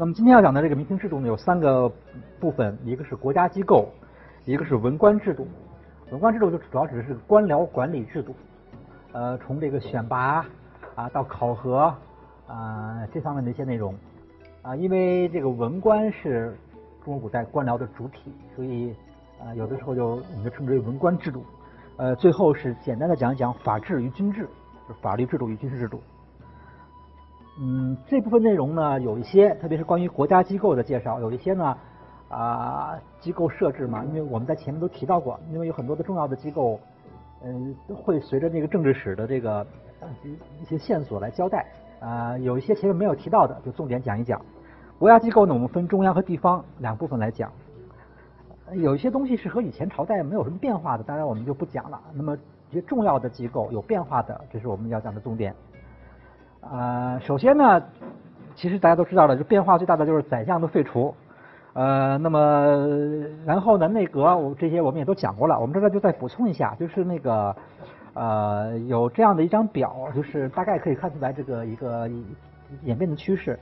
那么今天要讲的这个明清制度呢，有三个部分，一个是国家机构，一个是文官制度。文官制度就主要指的是官僚管理制度，呃，从这个选拔啊到考核啊这方面的一些内容啊，因为这个文官是中国古代官僚的主体，所以啊有的时候就我们就称之为文官制度。呃，最后是简单的讲一讲法治与军制，法律制度与军事制度。嗯，这部分内容呢，有一些，特别是关于国家机构的介绍，有一些呢，啊，机构设置嘛，因为我们在前面都提到过，因为有很多的重要的机构，嗯，会随着这个政治史的这个一些线索来交代，啊，有一些前面没有提到的，就重点讲一讲。国家机构呢，我们分中央和地方两部分来讲，有一些东西是和以前朝代没有什么变化的，当然我们就不讲了。那么一些重要的机构有变化的，这是我们要讲的重点。呃，首先呢，其实大家都知道了，就变化最大的就是宰相的废除。呃，那么然后呢，内阁我这些我们也都讲过了，我们这边就再补充一下，就是那个呃有这样的一张表，就是大概可以看出来这个一个演变的趋势，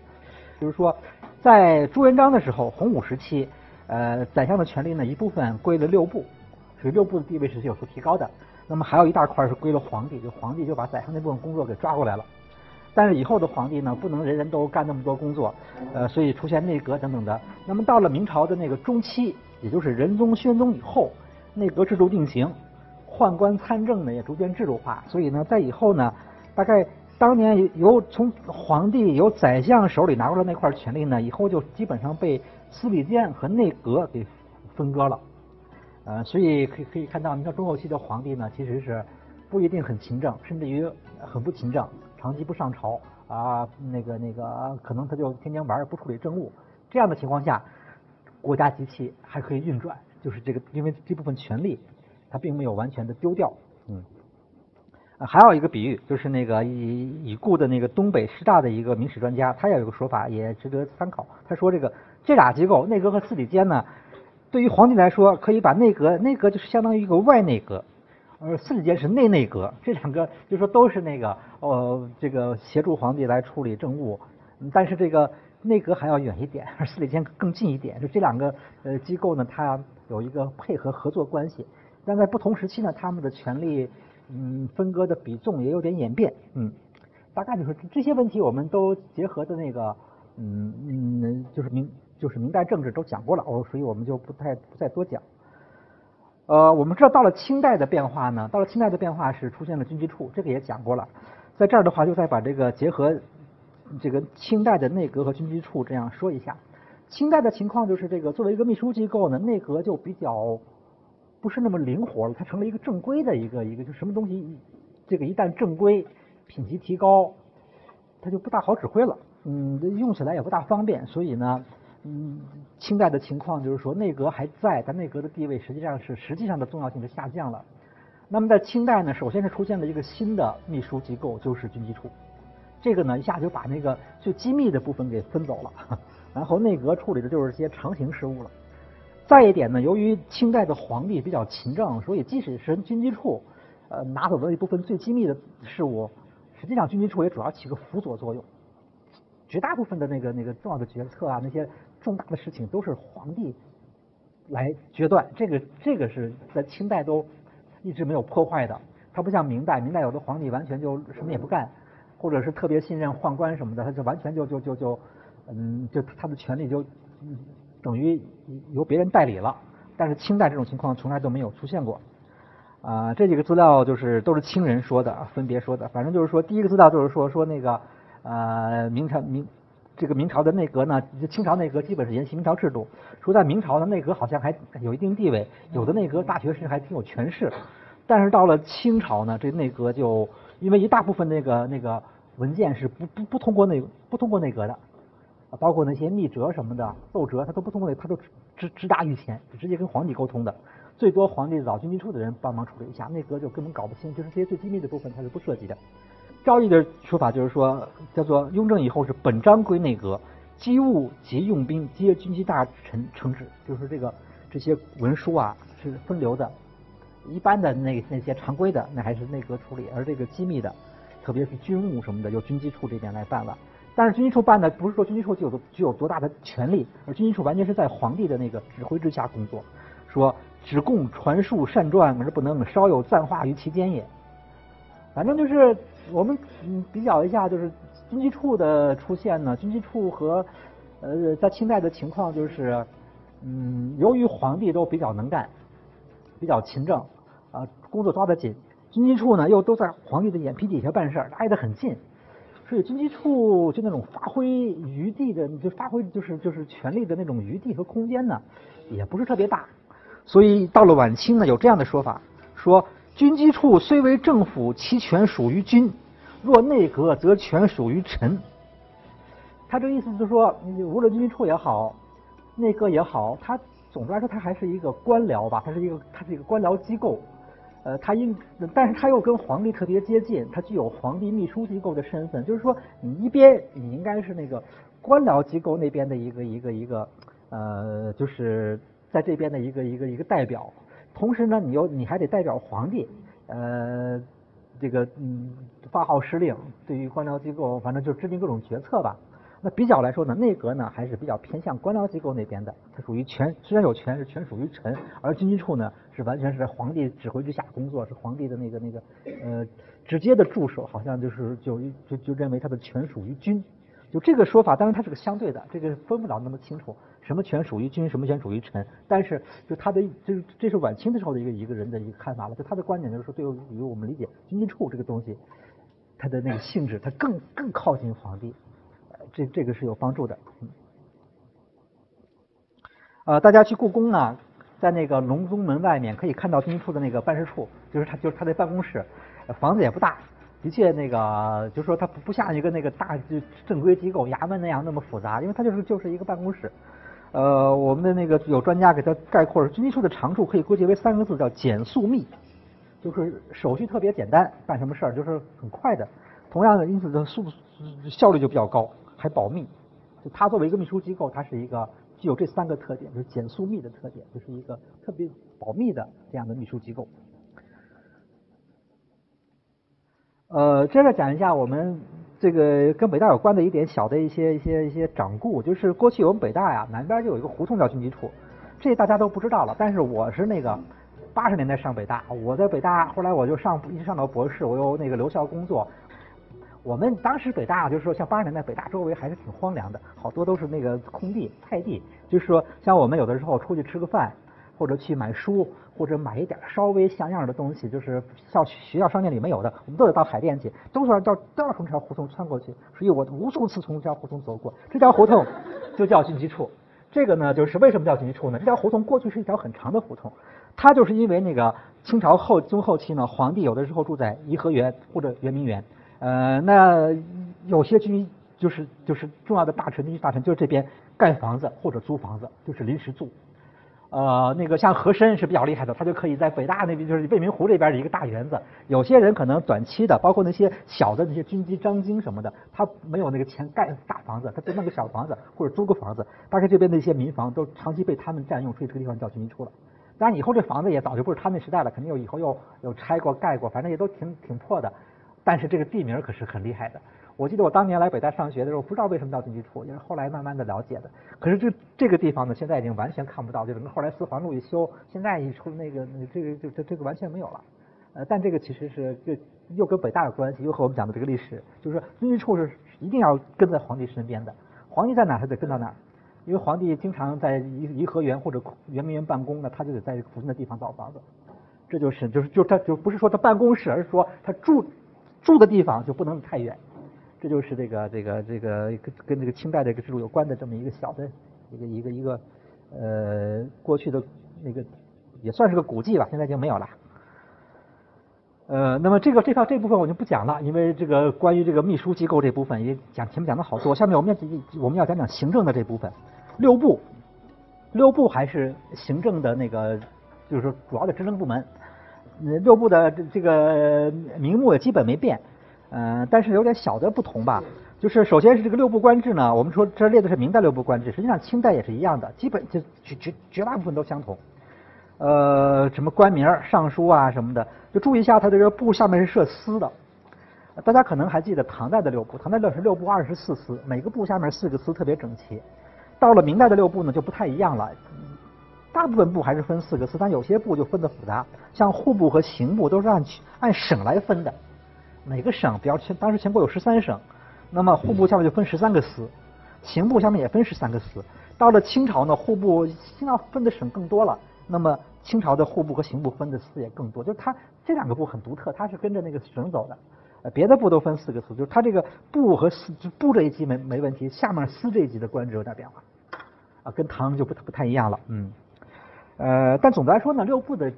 就是说在朱元璋的时候，洪武时期，呃，宰相的权力呢一部分归了六部，所以六部的地位是有所提高的。那么还有一大块是归了皇帝，就皇帝就把宰相那部分工作给抓过来了。但是以后的皇帝呢，不能人人都干那么多工作，呃，所以出现内阁等等的。那么到了明朝的那个中期，也就是仁宗、宣宗以后，内阁制度定型，宦官参政呢也逐渐制度化。所以呢，在以后呢，大概当年由从皇帝由宰相手里拿过来那块权力呢，以后就基本上被司礼监和内阁给分割了。呃，所以可以可以看到，你看中后期的皇帝呢，其实是不一定很勤政，甚至于很不勤政。长期不上朝啊，那个那个，可能他就天天玩，不处理政务。这样的情况下，国家机器还可以运转，就是这个，因为这部分权力它并没有完全的丢掉。嗯，还有一个比喻，就是那个已已故的那个东北师大的一个明史专家，他也有个说法，也值得参考。他说这个这俩机构，内阁和司礼监呢，对于皇帝来说，可以把内阁，内阁就是相当于一个外内阁。呃，司礼监是内内阁，这两个就说都是那个呃，这个协助皇帝来处理政务，但是这个内阁还要远一点，而司礼监更近一点。就这两个呃机构呢，它有一个配合合作关系，但在不同时期呢，他们的权力嗯分割的比重也有点演变，嗯，大概就是这些问题我们都结合的那个嗯嗯，就是明就是明代政治都讲过了，哦，所以我们就不太不再多讲。呃，我们知道到了清代的变化呢，到了清代的变化是出现了军机处，这个也讲过了。在这儿的话，就再把这个结合这个清代的内阁和军机处这样说一下。清代的情况就是这个作为一个秘书机构呢，内阁就比较不是那么灵活了，它成了一个正规的一个一个，就什么东西这个一旦正规品级提高，它就不大好指挥了，嗯，用起来也不大方便，所以呢。嗯，清代的情况就是说内阁还在，但内阁的地位实际上是实际上的重要性是下降了。那么在清代呢，首先是出现了一个新的秘书机构，就是军机处。这个呢一下就把那个最机密的部分给分走了，然后内阁处理的就是些常情事务了。再一点呢，由于清代的皇帝比较勤政，所以即使是军机处呃拿走了一部分最机密的事务，实际上军机处也主要起个辅佐作用。绝大部分的那个那个重要的决策啊，那些。重大的事情都是皇帝来决断，这个这个是在清代都一直没有破坏的。他不像明代，明代有的皇帝完全就什么也不干，或者是特别信任宦官什么的，他就完全就就就就嗯，就他的权力就等于由别人代理了。但是清代这种情况从来都没有出现过。啊，这几个资料就是都是清人说的，分别说的。反正就是说，第一个资料就是说说那个呃，明朝明。这个明朝的内阁呢，清朝内阁基本是沿袭明朝制度。说在明朝的内阁好像还有一定地位，有的内阁大学士还挺有权势。但是到了清朝呢，这内阁就因为一大部分那个那个文件是不不不通过内不通过内阁的，包括那些密折什么的奏折，他都不通过，他都直直达御前，直接跟皇帝沟通的。最多皇帝找军机处的人帮忙处理一下，内阁就根本搞不清，就是这些最机密的部分他是不涉及的。赵翼的说法就是说，叫做雍正以后是本章归内阁，机务及用兵皆军机大臣承旨，就是这个这些文书啊是分流的，一般的那那些常规的那还是内阁处理，而这个机密的，特别是军务什么的，由军机处这边来办了。但是军机处办的不是说军机处具有具有多大的权力，而军机处完全是在皇帝的那个指挥之下工作，说只供传述善传，而不能稍有暂化于其间也。反正就是我们嗯比较一下，就是军机处的出现呢，军机处和呃在清代的情况就是，嗯，由于皇帝都比较能干，比较勤政啊，工作抓得紧，军机处呢又都在皇帝的眼皮底下办事儿，挨得很近。所以军机处就那种发挥余地的，就发挥就是就是权力的那种余地和空间呢，也不是特别大。所以到了晚清呢，有这样的说法，说军机处虽为政府，其权属于军；若内阁，则权属于臣。他这个意思就是说，无论军机处也好，内阁也好，它总的来说它还是一个官僚吧，它是一个它是一个官僚机构。呃，他应，但是他又跟皇帝特别接近，他具有皇帝秘书机构的身份，就是说，你一边你应该是那个官僚机构那边的一个一个一个，呃，就是在这边的一个一个一个代表，同时呢，你又你还得代表皇帝，呃，这个嗯发号施令，对于官僚机构，反正就制定各种决策吧。那比较来说呢，内阁呢还是比较偏向官僚机构那边的，它属于权，虽然有权是权属于臣，而军机处呢是完全是在皇帝指挥之下工作，是皇帝的那个那个呃直接的助手，好像就是就就就认为他的权属于军，就这个说法，当然它是个相对的，这个分不了那么清楚，什么权属于君，什么权属于臣，但是就他的这这是晚清的时候的一个一个人的一个看法了，就他的观点就是说，对于我们理解军机处这个东西，它的那个性质，它更更靠近皇帝。这这个是有帮助的，嗯，呃，大家去故宫呢，在那个隆宗门外面可以看到军机处的那个办事处，就是他就是他的办公室，房子也不大，的确那个就是说它不不像一个那个大就正规机构衙门那样那么复杂，因为它就是就是一个办公室，呃，我们的那个有专家给他概括，军机处的长处可以归结为三个字，叫简速密，就是手续特别简单，办什么事儿就是很快的，同样的，因此的速效率就比较高。还保密，就它作为一个秘书机构，它是一个具有这三个特点，就是简速密的特点，就是一个特别保密的这样的秘书机构。呃，接着讲一下我们这个跟北大有关的一点小的一些一些一些掌故，就是过去我们北大呀南边就有一个胡同叫军机处，这大家都不知道了。但是我是那个八十年代上北大，我在北大后来我就上一直上到博士，我又那个留校工作。我们当时北大就是说，像八十年代北大周围还是挺荒凉的，好多都是那个空地菜地。就是说，像我们有的时候出去吃个饭，或者去买书，或者买一点稍微像样的东西，就是校学校商店里没有的，我们都得到海淀去，都是要到都要从这条胡同穿过去。所以我无数次从这条胡同走过，这条胡同就叫军机处。这个呢，就是为什么叫军机处呢？这条胡同过去是一条很长的胡同，它就是因为那个清朝后中后期呢，皇帝有的时候住在颐和园或者圆明园。呃，那有些军就是就是重要的大臣，军机大臣就是这边盖房子或者租房子，就是临时住。呃，那个像和珅是比较厉害的，他就可以在北大那边，就是未名湖这边的一个大园子。有些人可能短期的，包括那些小的那些军机张京什么的，他没有那个钱盖大房子，他就弄个小房子或者租个房子。大概这边的一些民房都长期被他们占用，所以这个地方叫军机处了。当然以后这房子也早就不是他们时代了，肯定有以后又有拆过盖过，反正也都挺挺破的。但是这个地名可是很厉害的。我记得我当年来北大上学的时候，不知道为什么叫军机处，也是后来慢慢的了解的。可是这这个地方呢，现在已经完全看不到，就是后来四环路一修，现在一出那个这个就这这个完全没有了。呃，但这个其实是这又跟北大有关系，又和我们讲的这个历史，就是军机处是一定要跟在皇帝身边的，皇帝在哪他得跟到哪儿，因为皇帝经常在颐颐和园或者圆明园办公呢，他就得在附近的地方造房子。这就是就是就他就不是说他办公室，而是说他住。住的地方就不能太远，这就是这个这个这个跟跟这个清代这个制度有关的这么一个小的一个一个一个呃过去的那个也算是个古迹吧，现在已经没有了。呃，那么这个这套这部分我就不讲了，因为这个关于这个秘书机构这部分也讲前面讲的好多，下面我们要我们要讲讲行政的这部分。六部，六部还是行政的那个就是说主要的职能部门。六部的这这个名目也基本没变，嗯，但是有点小的不同吧。就是首先是这个六部官制呢，我们说这列的是明代六部官制，实际上清代也是一样的，基本就绝绝绝大部分都相同。呃，什么官名、尚书啊什么的，就注意一下，它这个部下面是设司的。大家可能还记得唐代的六部，唐代六是六部二十四司，每个部下面四个司特别整齐。到了明代的六部呢，就不太一样了。大部分部还是分四个司，但有些部就分的复杂，像户部和刑部都是按按省来分的。每个省，比方全当时全国有十三省，那么户部下面就分十三个司，刑部下面也分十三个司。到了清朝呢，户部清朝分的省更多了，那么清朝的户部和刑部分的司也更多。就是它这两个部很独特，它是跟着那个省走的。呃，别的部都分四个司，就是它这个部和司部这一级没没问题，下面司这一级的官职有点变化，啊，跟唐就不不太一样了，嗯。呃，但总的来说呢，六部的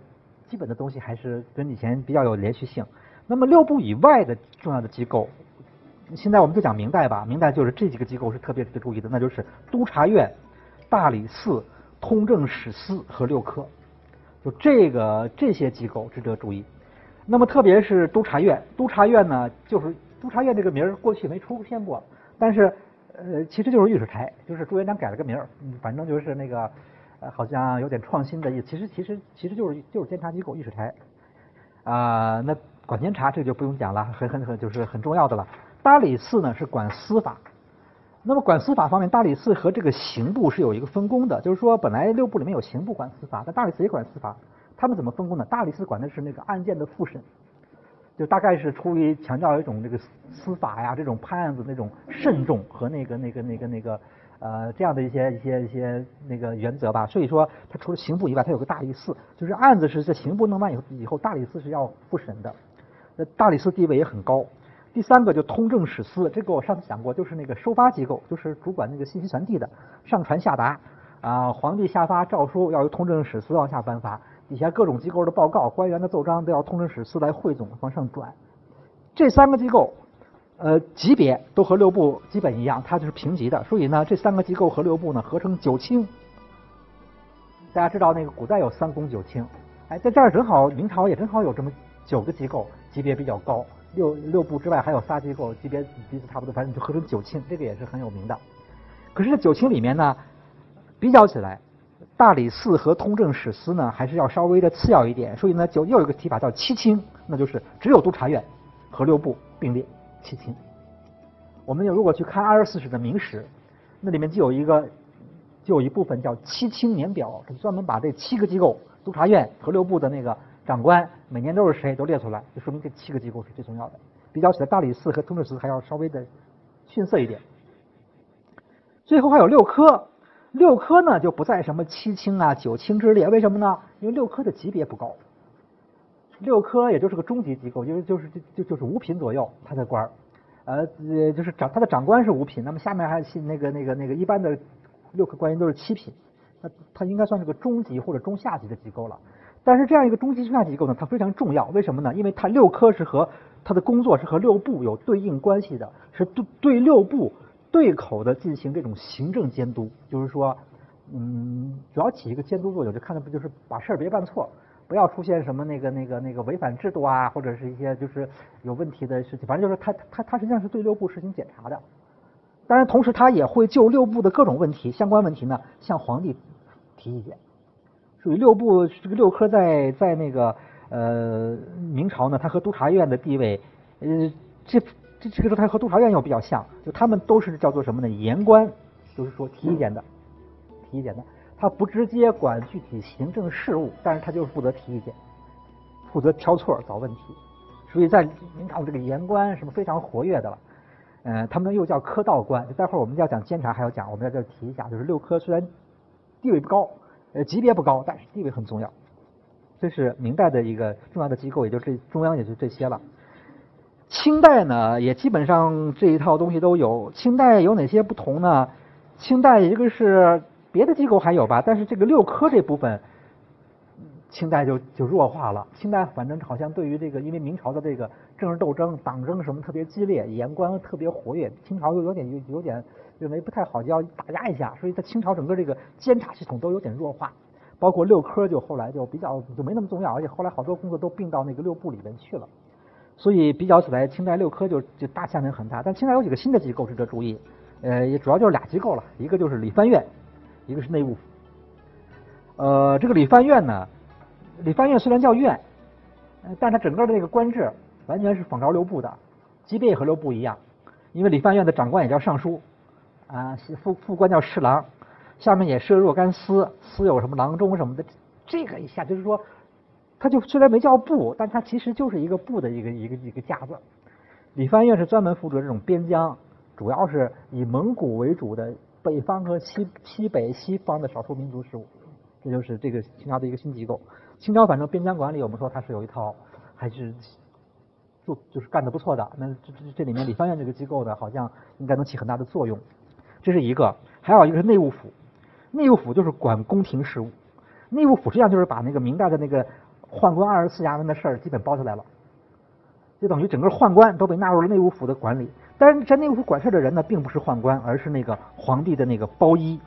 基本的东西还是跟以前比较有连续性。那么六部以外的重要的机构，现在我们就讲明代吧。明代就是这几个机构是特别值得注意的，那就是督察院、大理寺、通政史司和六科。就这个这些机构值得注意。那么特别是督察院，督察院呢，就是督察院这个名儿过去没出现过，但是呃，其实就是御史台，就是朱元璋改了个名儿，反正就是那个。呃，好像有点创新的意思。其实，其实，其实就是就是监察机构，御史台。啊，那管监察这个就不用讲了，很很很就是很重要的了。大理寺呢是管司法。那么管司法方面，大理寺和这个刑部是有一个分工的，就是说本来六部里面有刑部管司法，但大理寺也管司法。他们怎么分工呢？大理寺管的是那个案件的复审，就大概是出于强调一种这个司法呀，这种判案子那种慎重和那个那个那个那个。呃，这样的一些一些一些那个原则吧，所以说它除了刑部以外，它有个大理寺，就是案子是在刑部弄完以后，以后大理寺是要复审的。大理寺地位也很高。第三个就通政史司，这个我上次讲过，就是那个收发机构，就是主管那个信息传递的，上传下达啊，皇帝下发诏书要由通政史司往下颁发，底下各种机构的报告、官员的奏章都要通政史司来汇总往上转。这三个机构。呃，级别都和六部基本一样，它就是平级的，所以呢，这三个机构和六部呢合称九卿。大家知道那个古代有三公九卿，哎，在这儿正好明朝也正好有这么九个机构，级别比较高。六六部之外还有仨机构，级别彼此差不多，反正就合成九卿，这个也是很有名的。可是这九卿里面呢，比较起来，大理寺和通政史司呢还是要稍微的次要一点，所以呢就又有一个提法叫七卿，那就是只有督察院和六部并列。七卿，我们如果去看二十四史的明史，那里面就有一个，就有一部分叫七卿年表，专门把这七个机构，督察院和六部的那个长官每年都是谁都列出来，就说明这七个机构是最重要的。比较起来，大理寺和通政司还要稍微的逊色一点。最后还有六科，六科呢就不在什么七卿啊九卿之列，为什么呢？因为六科的级别不高。六科也就是个中级机构，因为就是就就就是五品左右他的官儿，呃呃就是长他的长官是五品，那么下面还是那个那个那个一般的六科官员都是七品，那他应该算是个中级或者中下级的机构了。但是这样一个中级中下级机构呢，它非常重要，为什么呢？因为它六科是和它的工作是和六部有对应关系的，是对对六部对口的进行这种行政监督，就是说，嗯，主要起一个监督作用，就看的不就是把事儿别办错。不要出现什么那个那个那个违反制度啊，或者是一些就是有问题的事情。反正就是他他他实际上是对六部实行检查的。当然，同时他也会就六部的各种问题、相关问题呢向皇帝提意见。六部这个六科在在那个呃明朝呢，它和督察院的地位呃这这这个时候它和督察院又比较像，就他们都是叫做什么呢？言官，就是说提意见的，提意见的。他不直接管具体行政事务，但是他就是负责提意见，负责挑错找问题。所以在明朝这个言官是不是非常活跃的了？嗯，他们又叫科道官。待会儿我们要讲监察还要讲，我们在这提一下，就是六科虽然地位不高，呃，级别不高，但是地位很重要。这是明代的一个重要的机构，也就这中央也就这些了。清代呢，也基本上这一套东西都有。清代有哪些不同呢？清代一个是。别的机构还有吧，但是这个六科这部分，清代就就弱化了。清代反正好像对于这个，因为明朝的这个政治斗争、党争什么特别激烈，言官特别活跃，清朝又有点有有点认为不太好，就要打压一下，所以在清朝整个这个监察系统都有点弱化，包括六科就后来就比较就没那么重要，而且后来好多工作都并到那个六部里面去了，所以比较起来，清代六科就就大下面很大。但清代有几个新的机构值得注意，呃，也主要就是俩机构了，一个就是理藩院。一个是内务府，呃，这个理藩院呢，理藩院虽然叫院，但它整个的那个官制完全是仿照六部的，级别也和六部一样，因为理藩院的长官也叫尚书，啊，副副官叫侍郎，下面也设若干司，司有什么郎中什么的，这个一下就是说，他就虽然没叫部，但他其实就是一个部的一个一个一个架子。理藩院是专门负责这种边疆，主要是以蒙古为主的北方和西西北西方的少数民族事务，这就是这个清朝的一个新机构。清朝反正边疆管理，我们说它是有一套，还是做就是干的不错的。那这这这里面理藩院这个机构呢，好像应该能起很大的作用。这是一个，还有一个是内务府，内务府就是管宫廷事务。内务府实际上就是把那个明代的那个宦官二十四衙门的事儿基本包下来了，就等于整个宦官都被纳入了内务府的管理。但是在内务府管事的人呢，并不是宦官，而是那个皇帝的那个包衣。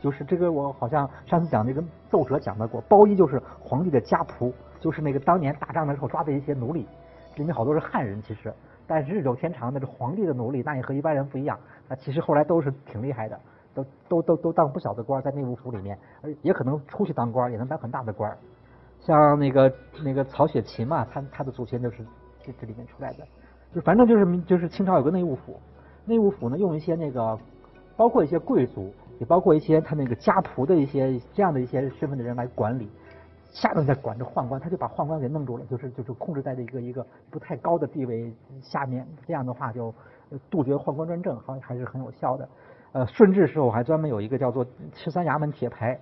就是这个，我好像上次讲那个奏折讲到过，包衣就是皇帝的家仆，就是那个当年打仗的时候抓的一些奴隶，里面好多是汉人其实，但是日久天长那这皇帝的奴隶，那也和一般人不一样，那其实后来都是挺厉害的，都都都都当不小的官，在内务府里面，而也可能出去当官，也能当很大的官。像那个那个曹雪芹嘛，他他的祖先就是这这里面出来的，就反正就是就是清朝有个内务府，内务府呢用一些那个，包括一些贵族。也包括一些他那个家仆的一些这样的一些身份的人来管理，下面在管着宦官，他就把宦官给弄住了，就是就是控制在这个一个不太高的地位下面，这样的话就杜绝宦官专政，好像还是很有效的。呃，顺治时候还专门有一个叫做十三衙门铁牌，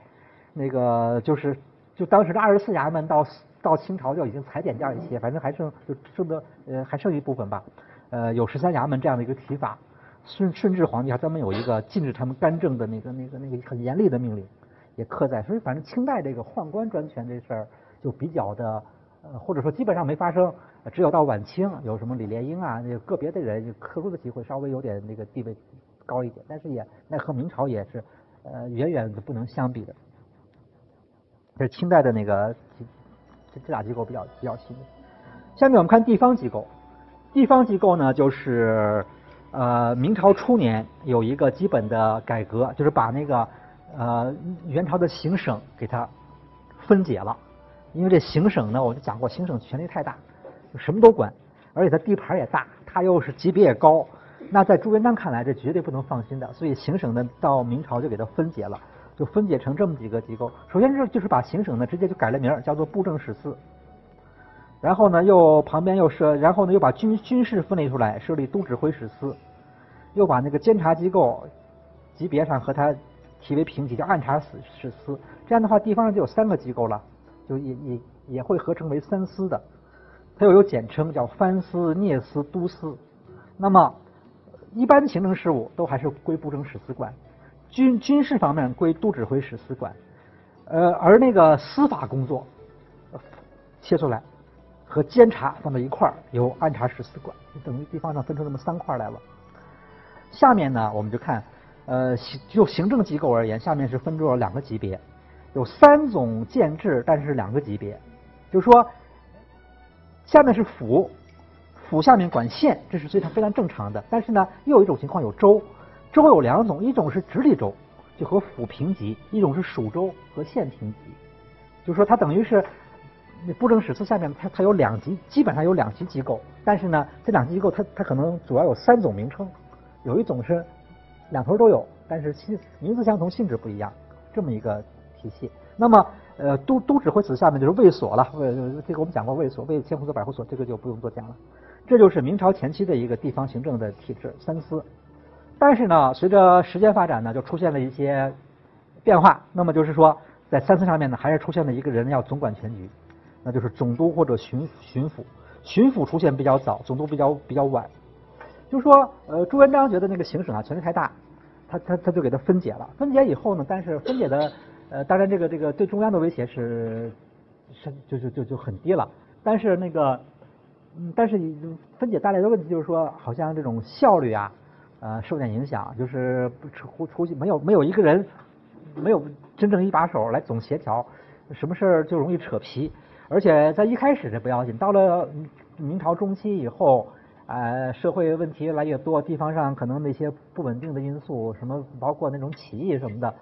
那个就是就当时的二十四衙门到到清朝就已经裁减掉一些，反正还剩就剩的呃还剩一部分吧，呃有十三衙门这样的一个提法。顺顺治皇帝还专门有一个禁止他们干政的那个那个那个很严厉的命令，也刻在。所以反正清代这个宦官专权这事儿就比较的呃，或者说基本上没发生。只有到晚清有什么李莲英啊，那个别的人特殊的机会稍微有点那个地位高一点，但是也那和明朝也是呃远远的不能相比的。这是清代的那个这这俩机构比较比较新。下面我们看地方机构，地方机构呢就是。呃，明朝初年有一个基本的改革，就是把那个呃元朝的行省给它分解了。因为这行省呢，我就讲过，行省权力太大，就什么都管，而且它地盘也大，它又是级别也高。那在朱元璋看来，这绝对不能放心的，所以行省呢到明朝就给它分解了，就分解成这么几个机构。首先是就是把行省呢直接就改了名，叫做布政使司。然后呢，又旁边又设，然后呢又把军军事分离出来，设立都指挥使司，又把那个监察机构级别上和它提为平级，叫按察使使司。这样的话，地方上就有三个机构了，就也也也会合成为三司的。它又有简称，叫藩司、聂司、都司。那么一般行政事务都还是归布政使司管，军军事方面归都指挥使司管，呃，而那个司法工作切出来。和监察放在一块儿，由按察使司管，就等于地方上分成这么三块来了。下面呢，我们就看，呃，就行政机构而言，下面是分作两个级别，有三种建制，但是两个级别，就是说，下面是府，府下面管县，这是非常非常正常的。但是呢，又有一种情况有州，州有两种，一种是直隶州，就和府平级；一种是属州和县平级，就是说它等于是。那布政使司下面，它它有两级，基本上有两级机构，但是呢，这两级机构它它可能主要有三种名称，有一种是两头都有，但是性名字相同，性质不一样，这么一个体系。那么，呃，都都指挥使下面就是卫所了，呃，这个我们讲过卫所，卫千户所、百户所，这个就不用多讲了。这就是明朝前期的一个地方行政的体制，三司。但是呢，随着时间发展呢，就出现了一些变化。那么就是说，在三司上面呢，还是出现了一个人要总管全局。那就是总督或者巡巡抚，巡抚出现比较早，总督比较比较晚。就说，呃，朱元璋觉得那个行省啊权力太大，他他他就给他分解了。分解以后呢，但是分解的，呃，当然这个这个对中央的威胁是是就就就就很低了。但是那个，嗯，但是分解带来的问题就是说，好像这种效率啊，呃，受点影响，就是出出去没有没有一个人，没有真正一把手来总协调，什么事儿就容易扯皮。而且在一开始这不要紧，到了明朝中期以后，呃，社会问题越来越多，地方上可能那些不稳定的因素，什么包括那种起义什么的，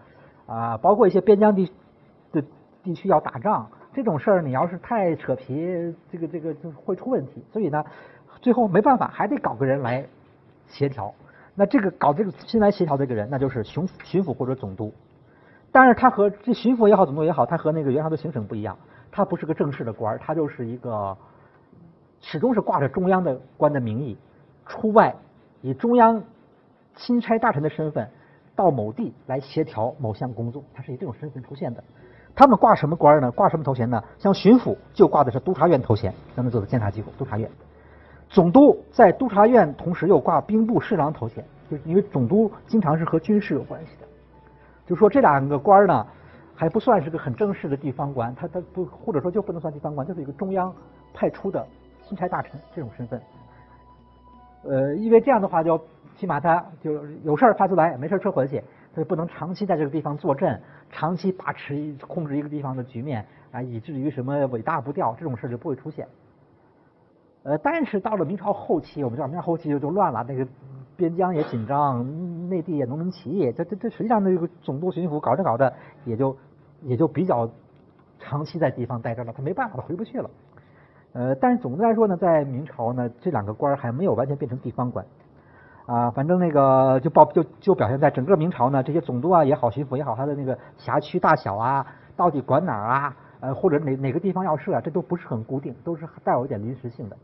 啊，包括一些边疆地的地区要打仗，这种事儿你要是太扯皮，这个这个就会出问题。所以呢，最后没办法，还得搞个人来协调。那这个搞这个新来协调这个人，那就是巡巡抚或者总督。但是他和这巡抚也好，总督也好，他和那个元朝的行省不一样，他不是个正式的官儿，他就是一个始终是挂着中央的官的名义出外，以中央钦差大臣的身份到某地来协调某项工作，他是以这种身份出现的。他们挂什么官呢？挂什么头衔呢？像巡抚就挂的是督察院头衔，咱们做的监察机构督察院。总督在督察院同时又挂兵部侍郎头衔，就是因为总督经常是和军事有关系的。就说这两个官呢，还不算是个很正式的地方官，他他不或者说就不能算地方官，就是一个中央派出的钦差大臣这种身份。呃，因为这样的话，就起码他就有事儿派出来，没事儿撤回去，他就不能长期在这个地方坐镇，长期把持控制一个地方的局面啊，以至于什么尾大不掉这种事儿就不会出现。呃，但是到了明朝后期，我们知道明朝后期就就乱了，那个边疆也紧张，内地也农民起义，这这这实际上那个总督巡抚搞着搞着，也就也就比较长期在地方待着了，他没办法，他回不去了。呃，但是总的来说呢，在明朝呢，这两个官还没有完全变成地方官啊，反正那个就报就就表现在整个明朝呢，这些总督啊也好，巡抚也好，他的那个辖区大小啊，到底管哪儿啊，呃或者哪哪个地方要设啊，这都不是很固定，都是带有一点临时性的。